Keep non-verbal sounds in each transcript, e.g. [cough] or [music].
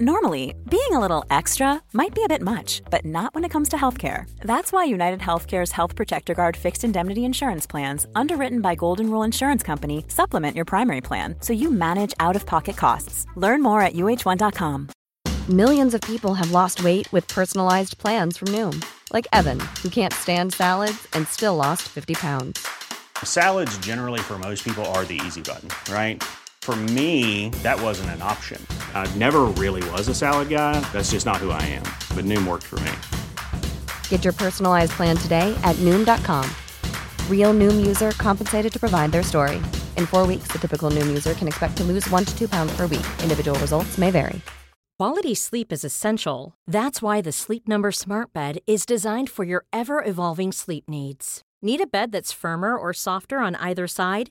Normally, being a little extra might be a bit much, but not when it comes to healthcare. That's why United Healthcare's Health Protector Guard fixed indemnity insurance plans, underwritten by Golden Rule Insurance Company, supplement your primary plan so you manage out of pocket costs. Learn more at uh1.com. Millions of people have lost weight with personalized plans from Noom, like Evan, who can't stand salads and still lost 50 pounds. Salads, generally, for most people, are the easy button, right? For me, that wasn't an option. I never really was a salad guy. That's just not who I am. But Noom worked for me. Get your personalized plan today at Noom.com. Real Noom user compensated to provide their story. In four weeks, the typical Noom user can expect to lose one to two pounds per week. Individual results may vary. Quality sleep is essential. That's why the Sleep Number Smart Bed is designed for your ever evolving sleep needs. Need a bed that's firmer or softer on either side?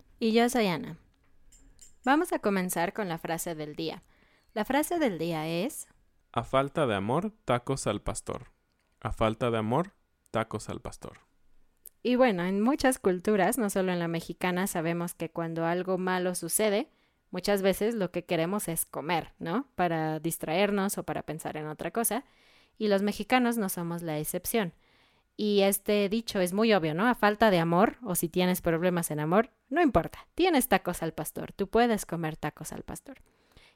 Y yo soy Ana. Vamos a comenzar con la frase del día. La frase del día es... A falta de amor, tacos al pastor. A falta de amor, tacos al pastor. Y bueno, en muchas culturas, no solo en la mexicana, sabemos que cuando algo malo sucede, muchas veces lo que queremos es comer, ¿no? Para distraernos o para pensar en otra cosa. Y los mexicanos no somos la excepción. Y este dicho es muy obvio, ¿no? A falta de amor, o si tienes problemas en amor, no importa, tienes tacos al pastor, tú puedes comer tacos al pastor.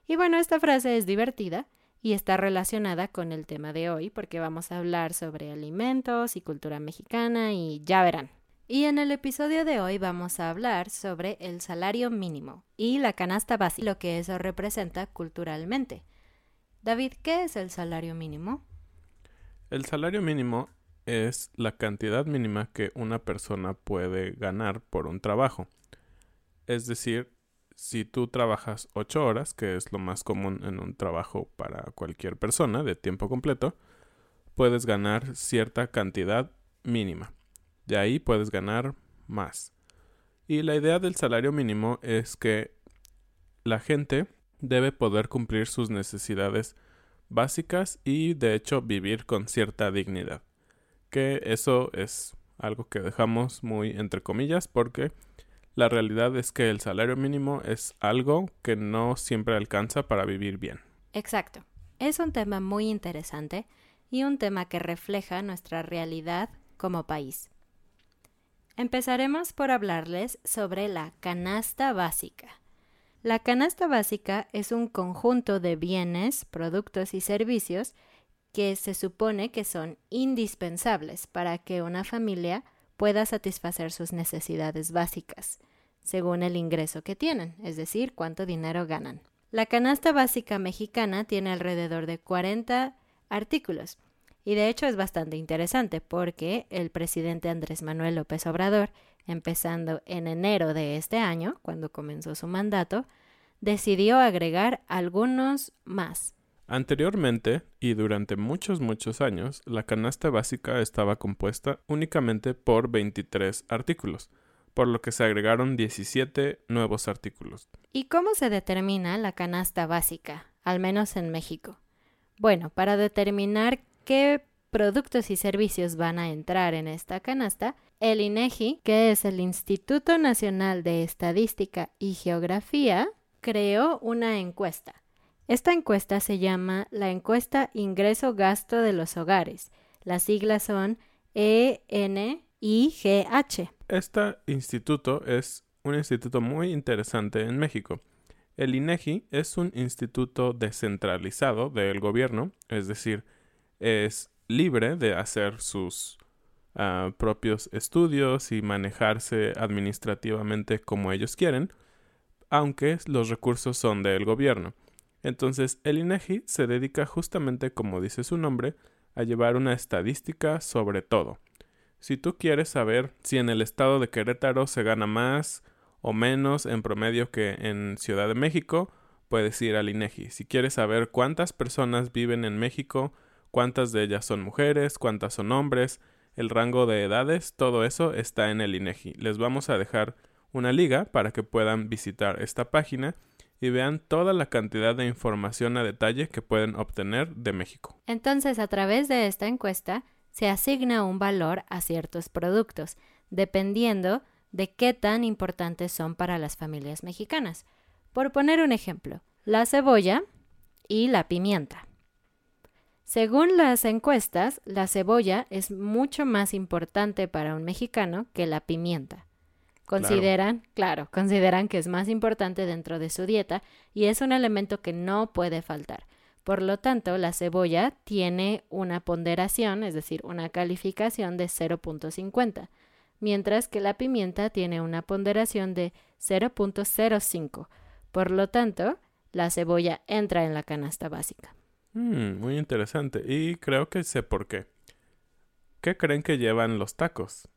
Y bueno, esta frase es divertida y está relacionada con el tema de hoy porque vamos a hablar sobre alimentos y cultura mexicana y ya verán. Y en el episodio de hoy vamos a hablar sobre el salario mínimo y la canasta básica, lo que eso representa culturalmente. David, ¿qué es el salario mínimo? El salario mínimo es la cantidad mínima que una persona puede ganar por un trabajo. Es decir, si tú trabajas 8 horas, que es lo más común en un trabajo para cualquier persona de tiempo completo, puedes ganar cierta cantidad mínima. De ahí puedes ganar más. Y la idea del salario mínimo es que la gente debe poder cumplir sus necesidades básicas y de hecho vivir con cierta dignidad. Que eso es algo que dejamos muy entre comillas porque la realidad es que el salario mínimo es algo que no siempre alcanza para vivir bien. Exacto. Es un tema muy interesante y un tema que refleja nuestra realidad como país. Empezaremos por hablarles sobre la canasta básica. La canasta básica es un conjunto de bienes, productos y servicios que se supone que son indispensables para que una familia pueda satisfacer sus necesidades básicas, según el ingreso que tienen, es decir, cuánto dinero ganan. La canasta básica mexicana tiene alrededor de 40 artículos, y de hecho es bastante interesante porque el presidente Andrés Manuel López Obrador, empezando en enero de este año, cuando comenzó su mandato, decidió agregar algunos más. Anteriormente, y durante muchos muchos años, la canasta básica estaba compuesta únicamente por 23 artículos, por lo que se agregaron 17 nuevos artículos. ¿Y cómo se determina la canasta básica, al menos en México? Bueno, para determinar qué productos y servicios van a entrar en esta canasta, el INEGI, que es el Instituto Nacional de Estadística y Geografía, creó una encuesta Esta encuesta se llama la encuesta Ingreso-Gasto de los Hogares. Las siglas son E ENIGH. Este instituto es un instituto muy interesante en México. El INEGI es un instituto descentralizado del gobierno, es decir, es libre de hacer sus ah, propios estudios y manejarse administrativamente como ellos quieren, aunque los recursos son del gobierno. Entonces, el INEGI se dedica justamente, como dice su nombre, a llevar una estadística sobre todo. Si tú quieres saber si en el estado de Querétaro se gana más o menos en promedio que en Ciudad de México, puedes ir al INEGI. Si quieres saber cuántas personas viven en México, cuántas de ellas son mujeres, cuántas son hombres, el rango de edades, todo eso está en el INEGI. Les vamos a dejar una liga para que puedan visitar esta página y vean toda la cantidad de información a detalle que pueden obtener de México. Entonces, a través de esta encuesta, se asigna un valor a ciertos productos, dependiendo de qué tan importantes son para las familias mexicanas. Por poner un ejemplo, la cebolla y la pimienta. Según las encuestas, la cebolla es mucho más importante para un mexicano que la pimienta. Consideran, claro. consideran que es más importante dentro de su dieta y es un elemento que no puede faltar. Por lo tanto, la cebolla tiene una ponderación, es decir, una calificación de 0.50, mientras que la pimienta tiene una ponderación de 0.05. Por lo tanto, la cebolla entra en la canasta básica. Mm, muy interesante. Y creo que sé por qué. ¿Qué creen que llevan los tacos?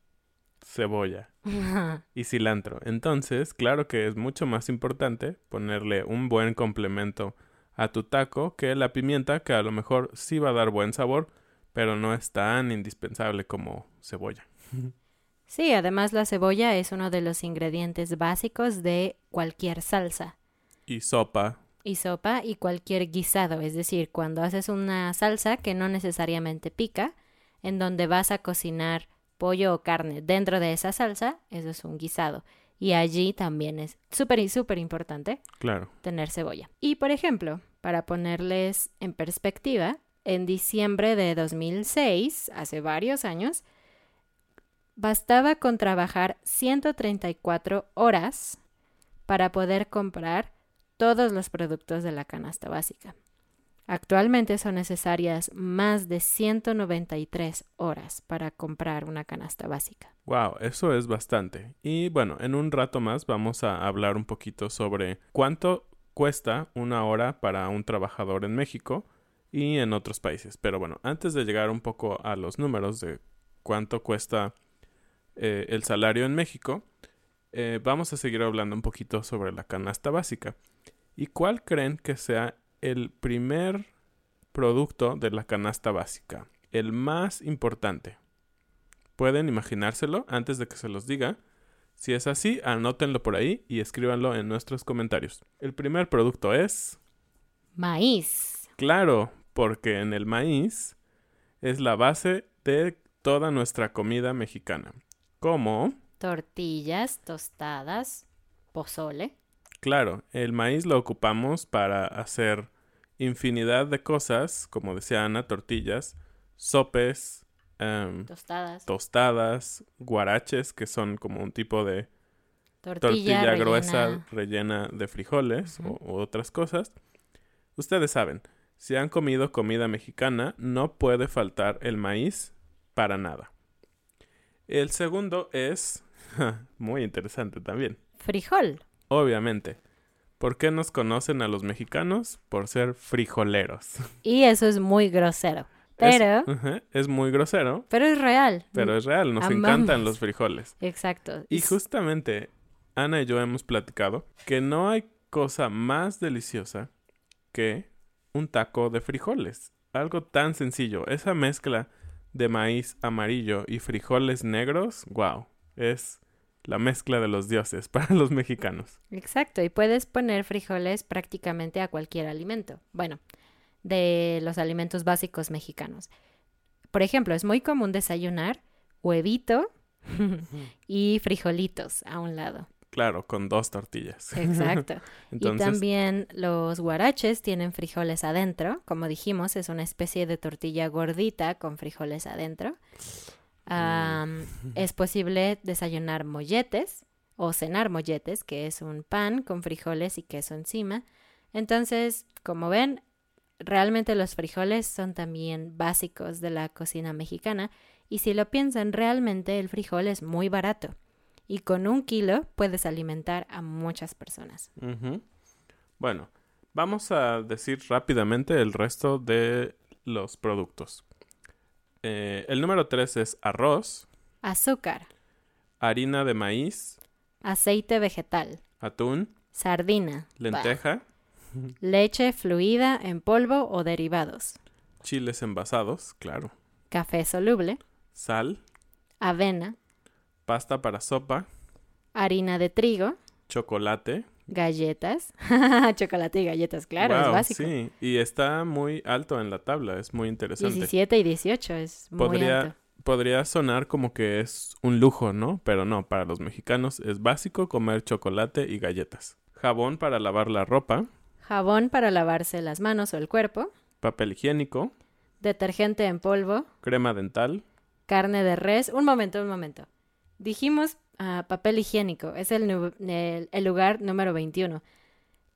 Cebolla [laughs] y cilantro. Entonces, claro que es mucho más importante ponerle un buen complemento a tu taco que la pimienta, que a lo mejor sí va a dar buen sabor, pero no es tan indispensable como cebolla. [laughs] Sí, además la cebolla es uno de los ingredientes básicos de cualquier salsa. Y sopa. Y sopa y cualquier guisado, es decir, cuando haces una salsa que no necesariamente pica, en donde vas a cocinar pollo o carne dentro de esa salsa, eso es un guisado. Y allí también es súper y súper importante claro. tener cebolla. Y por ejemplo, para ponerles en perspectiva, en diciembre de 2006, hace varios años, bastaba con trabajar 134 horas para poder comprar todos los productos de la canasta básica. Actualmente son necesarias más de 193 horas para comprar una canasta básica. Wow, eso es bastante. Y bueno, en un rato más vamos a hablar un poquito sobre cuánto cuesta una hora para un trabajador en México y en otros países. Pero bueno, antes de llegar un poco a los números de cuánto cuesta eh, el salario en México, eh, vamos a seguir hablando un poquito sobre la canasta básica. ¿Y cuál creen que sea el primer producto de la canasta básica, el más importante. ¿Pueden imaginárselo antes de que se los diga? Si es así, anótenlo por ahí y escríbanlo en nuestros comentarios. El primer producto es... Maíz. Claro, porque en el maíz es la base de toda nuestra comida mexicana. Como... Tortillas, tostadas, pozole. Claro, el maíz lo ocupamos para hacer infinidad de cosas, como decía Ana, tortillas, sopes, em, tostadas. tostadas, guaraches, que son como un tipo de tortilla, gruesa rellena de frijoles o otras cosas. Ustedes saben, si han comido comida mexicana, no puede faltar el maíz para nada. El segundo es [laughs] muy interesante también. Frijol. Obviamente. ¿Por qué nos conocen a los mexicanos? Por ser frijoleros. [laughs] Y eso es muy grosero. Pero... Es, muy grosero. Pero es real. Pero es real, nos encantan los frijoles. Exacto. Y justamente Ana y yo hemos platicado que no hay cosa más deliciosa que un taco de frijoles. Algo tan sencillo. Esa mezcla de maíz amarillo y frijoles negros, wow, es la mezcla de los dioses [laughs] para los mexicanos. Exacto, y puedes poner frijoles prácticamente a cualquier alimento. Bueno, de los alimentos básicos mexicanos. Por ejemplo, es muy común desayunar huevito [laughs] y frijolitos a un lado. Claro, con dos tortillas. Exacto. [laughs] Entonces, Y también los guaraches tienen frijoles adentro. Como dijimos, es una especie de tortilla gordita con frijoles adentro. Am, [laughs] es posible desayunar molletes o cenar molletes, que es un pan con frijoles y queso encima. Entonces, como ven, realmente los frijoles son también básicos de la cocina mexicana. Y si lo piensan, realmente el frijol es muy barato. Y con un kilo puedes alimentar a muchas personas. Bueno, vamos a decir rápidamente el resto de los productos. Eh, el número 3 es arroz, Azúcar, harina de maíz, aceite vegetal, atún, sardina, lenteja, bah, leche fluida en polvo o derivados, chiles envasados, claro, café soluble, sal, avena, pasta para sopa, harina de trigo, chocolate. Galletas. [laughs] Chocolate y galletas, claro, es básico. Sí, y está muy alto en la tabla, es muy interesante. 17 17 y 18 es muy Podría, alto. podría sonar como que es un lujo, ¿no? Pero no, para los mexicanos es básico comer chocolate y galletas. Jabón para lavar la ropa, Jabón para lavarse las manos o el cuerpo, papel higiénico, detergente en polvo, crema dental, carne de res. Un momento, un momento. Dijimos ah, papel higiénico, es el, nu- el- el lugar número 21.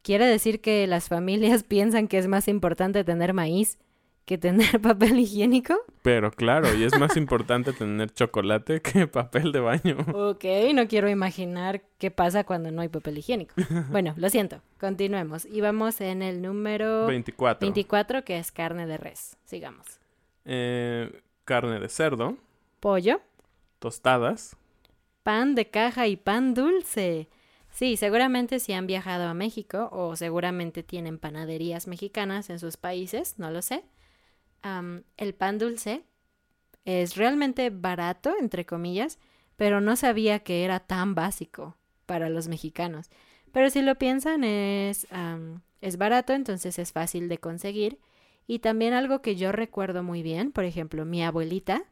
¿Quiere decir que las familias [laughs] piensan que es más importante tener maíz que tener [laughs] papel higiénico? pero claro, y es más importante tener chocolate que [laughs] papel de baño. Ok, no quiero imaginar qué pasa cuando no hay papel higiénico. Bueno, lo siento, continuemos. Y vamos en el número 24. 24, que es carne de res. Sigamos. Eh, carne de cerdo, Pollo, tostadas, pan de caja y pan dulce. Sí, seguramente si han viajado a México o seguramente tienen panaderías mexicanas en sus países, no lo sé. El pan dulce es realmente barato, entre comillas, pero no sabía que era tan básico para los mexicanos. Pero si lo piensan, es, am, es barato, entonces es fácil de conseguir. Y también algo que yo recuerdo muy bien, por ejemplo, mi abuelita,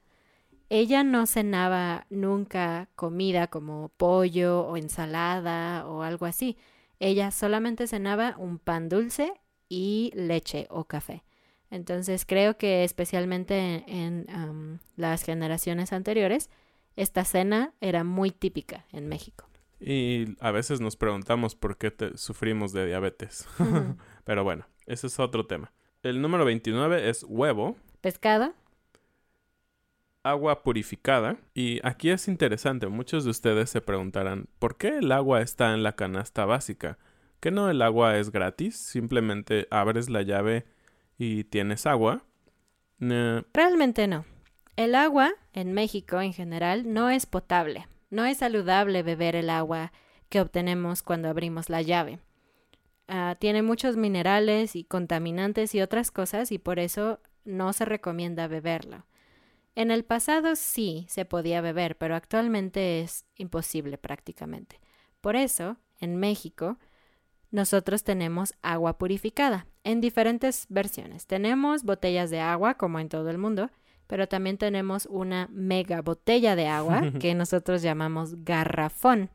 ella no cenaba nunca comida como pollo o ensalada o algo así. Ella solamente cenaba un pan dulce y leche o café. Entonces creo que especialmente en, las generaciones anteriores, esta cena era muy típica en México. y a veces nos preguntamos por qué te- sufrimos de diabetes. [laughs] Pero bueno, ese es otro tema. El número 29 es huevo, Pescado, agua purificada. Y aquí es interesante, muchos de ustedes se preguntarán, ¿por qué el agua está en la canasta básica? ¿Que no el agua es gratis? Simplemente abres la llave y tienes agua. Eh, Realmente no. El agua en México en general no es potable. No es saludable beber el agua que obtenemos cuando abrimos la llave. Ah, tiene muchos minerales y contaminantes y otras cosas y por eso no se recomienda beberlo. En el pasado sí se podía beber, pero actualmente es imposible prácticamente. Por eso, en México, nosotros tenemos agua purificada en diferentes versiones. Tenemos botellas de agua, como en todo el mundo, pero también tenemos una mega botella de agua [laughs] que nosotros llamamos garrafón.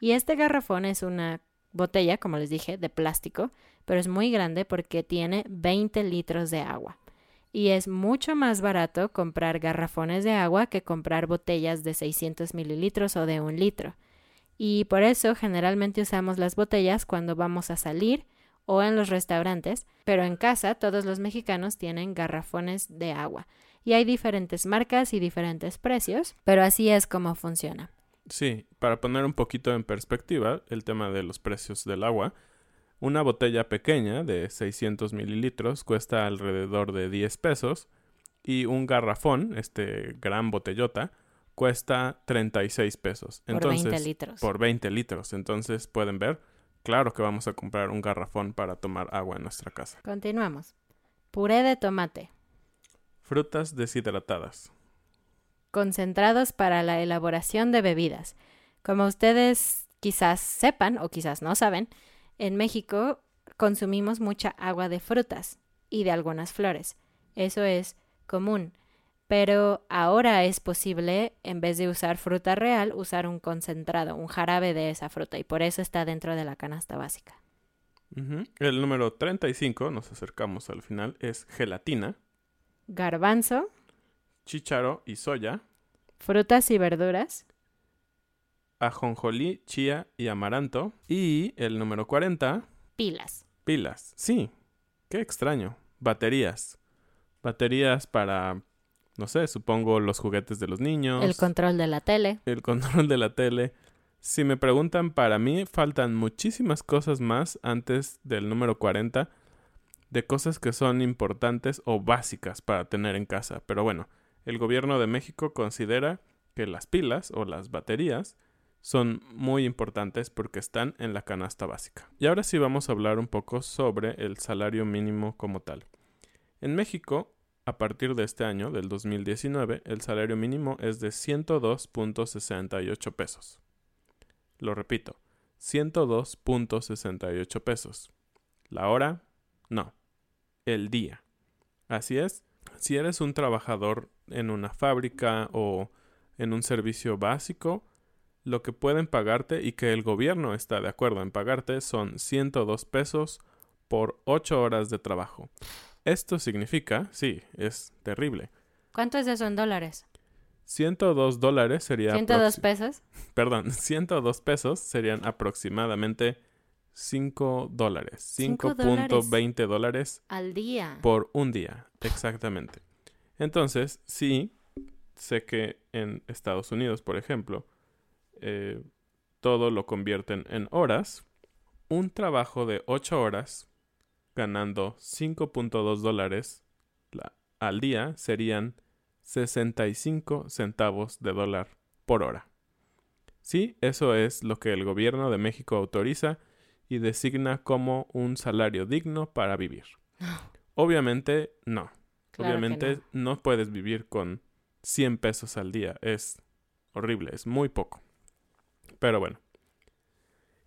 Y este garrafón es una botella, como les dije, de plástico, pero es muy grande porque tiene 20 litros de agua. Y es mucho más barato comprar garrafones de agua que comprar botellas de 600 mililitros o de un litro. Y por eso generalmente usamos las botellas cuando vamos a salir o en los restaurantes, pero en casa todos los mexicanos tienen garrafones de agua. Y hay diferentes marcas y diferentes precios, pero así es como funciona. Sí, para poner un poquito en perspectiva el tema de los precios del agua, una botella pequeña de 600 mililitros cuesta alrededor de 10 pesos y un garrafón, este gran botellota, cuesta 36 pesos. Por Entonces, 20 litros. Por 20 litros. Entonces, pueden ver, claro que vamos a comprar un garrafón para tomar agua en nuestra casa. Continuamos. Puré de tomate. Frutas deshidratadas. concentrados para la elaboración de bebidas. Como ustedes quizás sepan o quizás no saben, en México consumimos mucha agua de frutas y de algunas flores. Eso es común. pero ahora es posible, en vez de usar fruta real, usar un concentrado, un jarabe de esa fruta, y por eso está dentro de la canasta básica. El número 35, nos acercamos al final, es gelatina, Garbanzo, chícharo y soya, frutas y verduras, ajonjolí, chía y amaranto. Y el número 40, pilas. pilas. Sí, qué extraño. Baterías. Baterías para, no sé, supongo los juguetes de los niños. El control de la tele. el [laughs] control de la tele. Si me preguntan, para mí faltan muchísimas cosas más antes del número 40 de cosas que son importantes o básicas para tener en casa. Pero bueno, el gobierno de México considera que las pilas o las baterías son muy importantes porque están en la canasta básica. Y ahora sí vamos a hablar un poco sobre el salario mínimo como tal. En México, a partir de este año, del 2019, el salario mínimo es de 102.68 pesos. Lo repito, 102.68 pesos. La hora, no. El día. Así es, si eres un trabajador en una fábrica o en un servicio básico, lo que pueden pagarte y que el gobierno está de acuerdo en pagarte son 102 pesos por 8 horas de trabajo. Esto significa, sí, es terrible. ¿Cuánto es eso en dólares? 102 dólares sería... 102 aproxi- pesos. [laughs] Perdón, 102 pesos serían aproximadamente 5 dólares. Cinco dólares. 5.20 dólares Al día. por un día, exactamente. Entonces, sí, sé que en Estados Unidos, por ejemplo, eh, todo lo convierten en horas. Un trabajo de 8 horas, ganando 5.2 dólares la- al día, serían 65 centavos de dólar por hora. Sí, eso es lo que el gobierno de México autoriza y designa como un salario digno para vivir. [gasps] Obviamente, no. Claro Obviamente no. puedes vivir con 100 pesos al día. Es horrible, es muy poco. Pero bueno.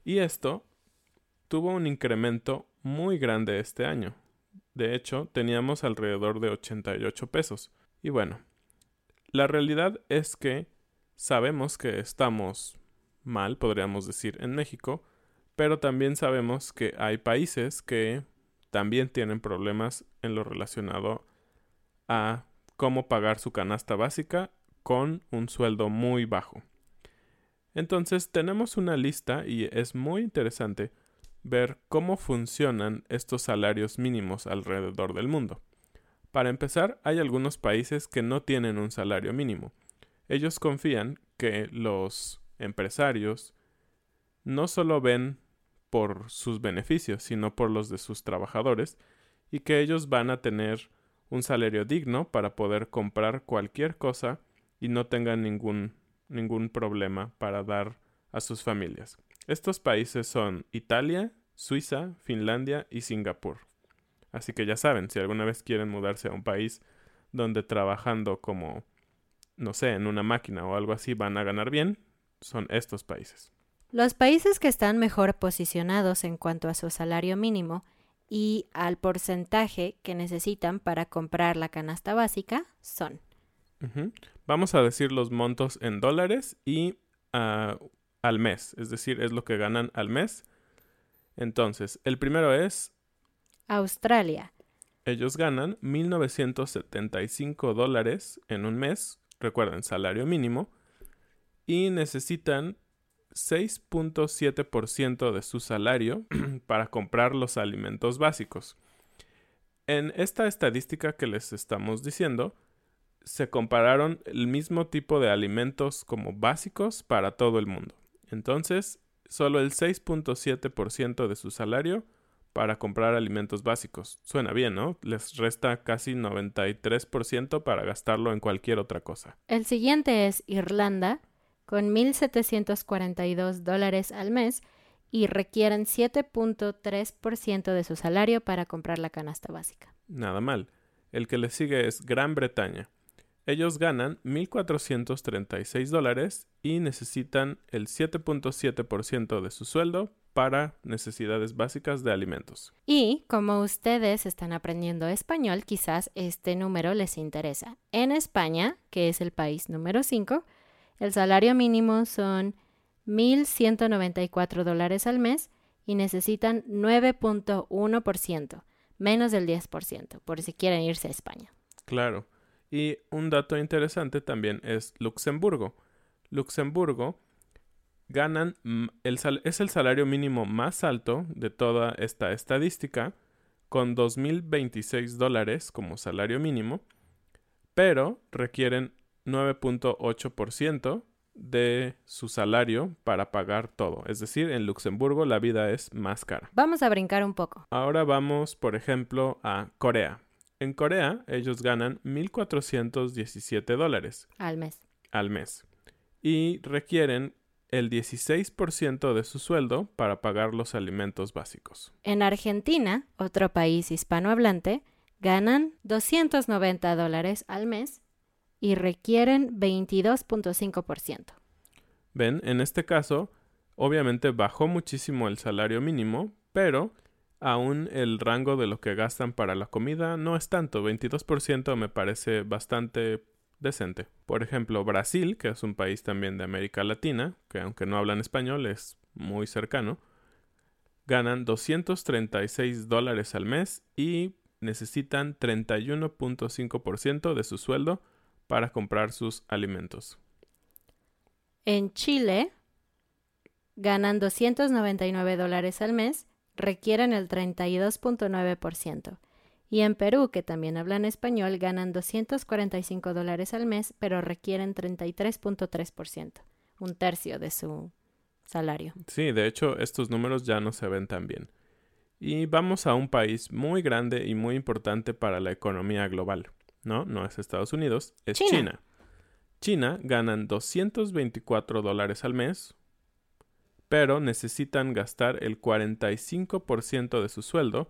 Y esto tuvo un incremento muy grande este año. De hecho, teníamos alrededor de 88 pesos. Y bueno, la realidad es que sabemos que estamos mal, podríamos decir, en México, pero también sabemos que hay países que también tienen problemas en lo relacionado a cómo pagar su canasta básica con un sueldo muy bajo. Entonces tenemos una lista y es muy interesante ver cómo funcionan estos salarios mínimos alrededor del mundo. Para empezar, hay algunos países que no tienen un salario mínimo. Ellos confían que los empresarios no solo ven por sus beneficios, sino por los de sus trabajadores, y que ellos van a tener un salario digno para poder comprar cualquier cosa y no tengan ningún, ningún problema para dar a sus familias. Estos países son Italia, Suiza, Finlandia y Singapur. Así que ya saben, si alguna vez quieren mudarse a un país donde trabajando como, no sé, en una máquina o algo así van a ganar bien, son estos países. Los países que están mejor posicionados en cuanto a su salario mínimo y al porcentaje que necesitan para comprar la canasta básica son Vamos a decir los montos en dólares y ah, al mes, es decir, es lo que ganan al mes. Entonces, el primero es, Australia, ellos ganan 1.975 dólares en un mes, recuerden, salario mínimo, y necesitan 6.7% de su salario [clears throat] para comprar los alimentos básicos. En esta estadística que les estamos diciendo, se compararon el mismo tipo de alimentos como básicos para todo el mundo. Entonces, solo el 6.7% de su salario para comprar alimentos básicos. Suena bien, ¿no? Les resta casi 93% para gastarlo en cualquier otra cosa. El siguiente es Irlanda, con 1.742 dólares al mes y requieren 7.3% de su salario para comprar la canasta básica. Nada mal. El que le sigue es Gran Bretaña. Ellos ganan 1.436 dólares y necesitan el 7.7% de su sueldo para necesidades básicas de alimentos. Y como ustedes están aprendiendo español, quizás este número les interesa. En España, que es el país número 5, el salario mínimo son 1.194 dólares al mes y necesitan 9.1%, menos del 10%, por si quieren irse a España. Claro. Y un dato interesante también es Luxemburgo. Luxemburgo ganan, el es el salario mínimo más alto de toda esta estadística, con 2.026 dólares como salario mínimo, pero requieren 9.8% de su salario para pagar todo. Es decir, en Luxemburgo la vida es más cara. Vamos a brincar un poco. Ahora vamos, por ejemplo, a Corea. En Corea ellos ganan 1.417 dólares. Al mes. Al mes. Y requieren el 16% de su sueldo para pagar los alimentos básicos. En Argentina, otro país hispanohablante, ganan 290 dólares al mes y requieren 22.5%. Ven, en este caso, obviamente bajó muchísimo el salario mínimo, pero aún el rango de lo que gastan para la comida no es tanto. 22% me parece bastante decente. Por ejemplo, Brasil, que es un país también de América Latina, que aunque no hablan español es muy cercano, ganan 236 dólares al mes y necesitan 31.5% de su sueldo para comprar sus alimentos. En Chile, ganan 299 dólares al mes, requieren el 32.9%. Y en Perú, que también hablan español, ganan 245 dólares al mes, pero requieren 33.3%, un tercio de su salario. Sí, de hecho, estos números ya no se ven tan bien. Y vamos a un país muy grande y muy importante para la economía global. No, no es Estados Unidos, es China. China, China ganan 224 dólares al mes, pero necesitan gastar el 45% de su sueldo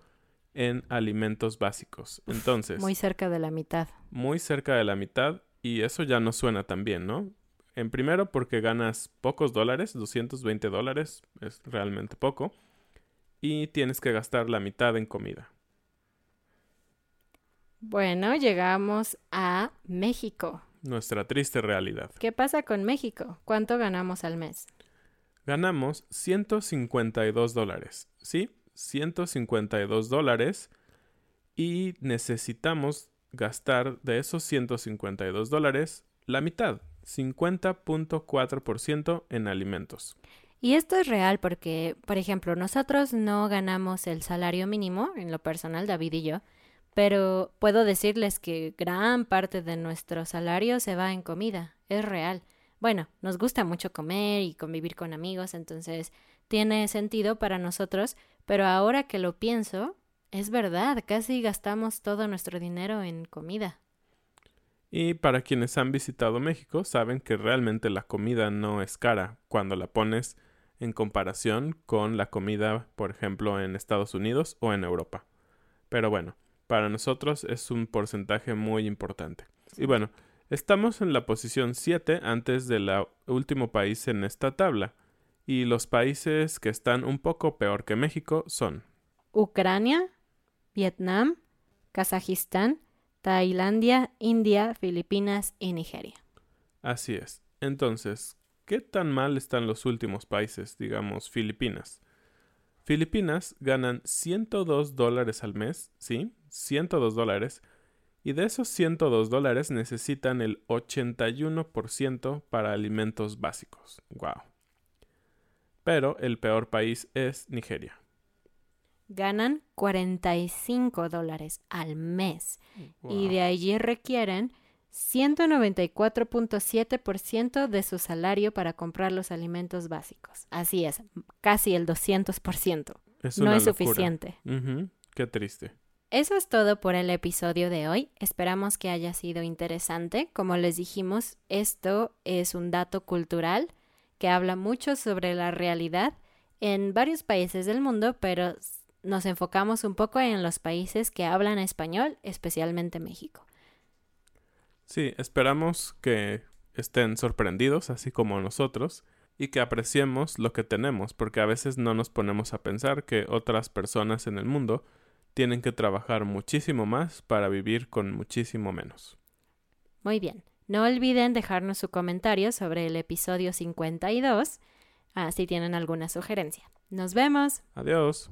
en alimentos básicos. Entonces. Muy cerca de la mitad. Muy cerca de la mitad. Y eso ya no suena tan bien, ¿no? En primero porque ganas pocos dólares, 220 dólares es realmente poco. Y tienes que gastar la mitad en comida. Bueno, llegamos a México. Nuestra triste realidad. ¿Qué pasa con México? ¿Cuánto ganamos al mes? Ganamos 152 dólares. ¿Sí? 152 dólares y necesitamos gastar de esos 152 dólares la mitad, 50.4% en alimentos. Y esto es real porque, por ejemplo, nosotros no ganamos el salario mínimo, en lo personal, David y yo, pero puedo decirles que gran parte de nuestro salario se va en comida, es real. Bueno, nos gusta mucho comer y convivir con amigos, entonces tiene sentido para nosotros, pero ahora que lo pienso, es verdad, casi gastamos todo nuestro dinero en comida. Y para quienes han visitado México, saben que realmente la comida no es cara cuando la pones en comparación con la comida, por ejemplo, en Estados Unidos o en Europa. Pero bueno, para nosotros es un porcentaje muy importante. Y bueno, estamos en la posición 7 antes del último país en esta tabla. Y los países que están un poco peor que México son Ucrania, Vietnam, Kazajistán, Tailandia, India, Filipinas y Nigeria. Así es. Entonces, ¿qué tan mal están los últimos países, digamos Filipinas? Filipinas ganan 102 dólares al mes, ¿sí? 102 dólares. Y de esos 102 dólares necesitan el 81% para alimentos básicos. ¡Wow! pero el peor país es Nigeria. Ganan 45 dólares al mes y de allí requieren 194.7% de su salario para comprar los alimentos básicos. Así es, casi el 200%. no es suficiente. Qué triste. Eso es todo por el episodio de hoy. Esperamos que haya sido interesante. Como les dijimos, esto es un dato cultural que habla mucho sobre la realidad en varios países del mundo, pero nos enfocamos un poco en los países que hablan español, especialmente México. Sí, esperamos que estén sorprendidos, así como nosotros, y que apreciemos lo que tenemos, porque a veces no nos ponemos a pensar que otras personas en el mundo tienen que trabajar muchísimo más para vivir con muchísimo menos. Muy bien. No olviden dejarnos su comentario sobre el episodio 52 ah, si tienen alguna sugerencia. Nos vemos. Adiós.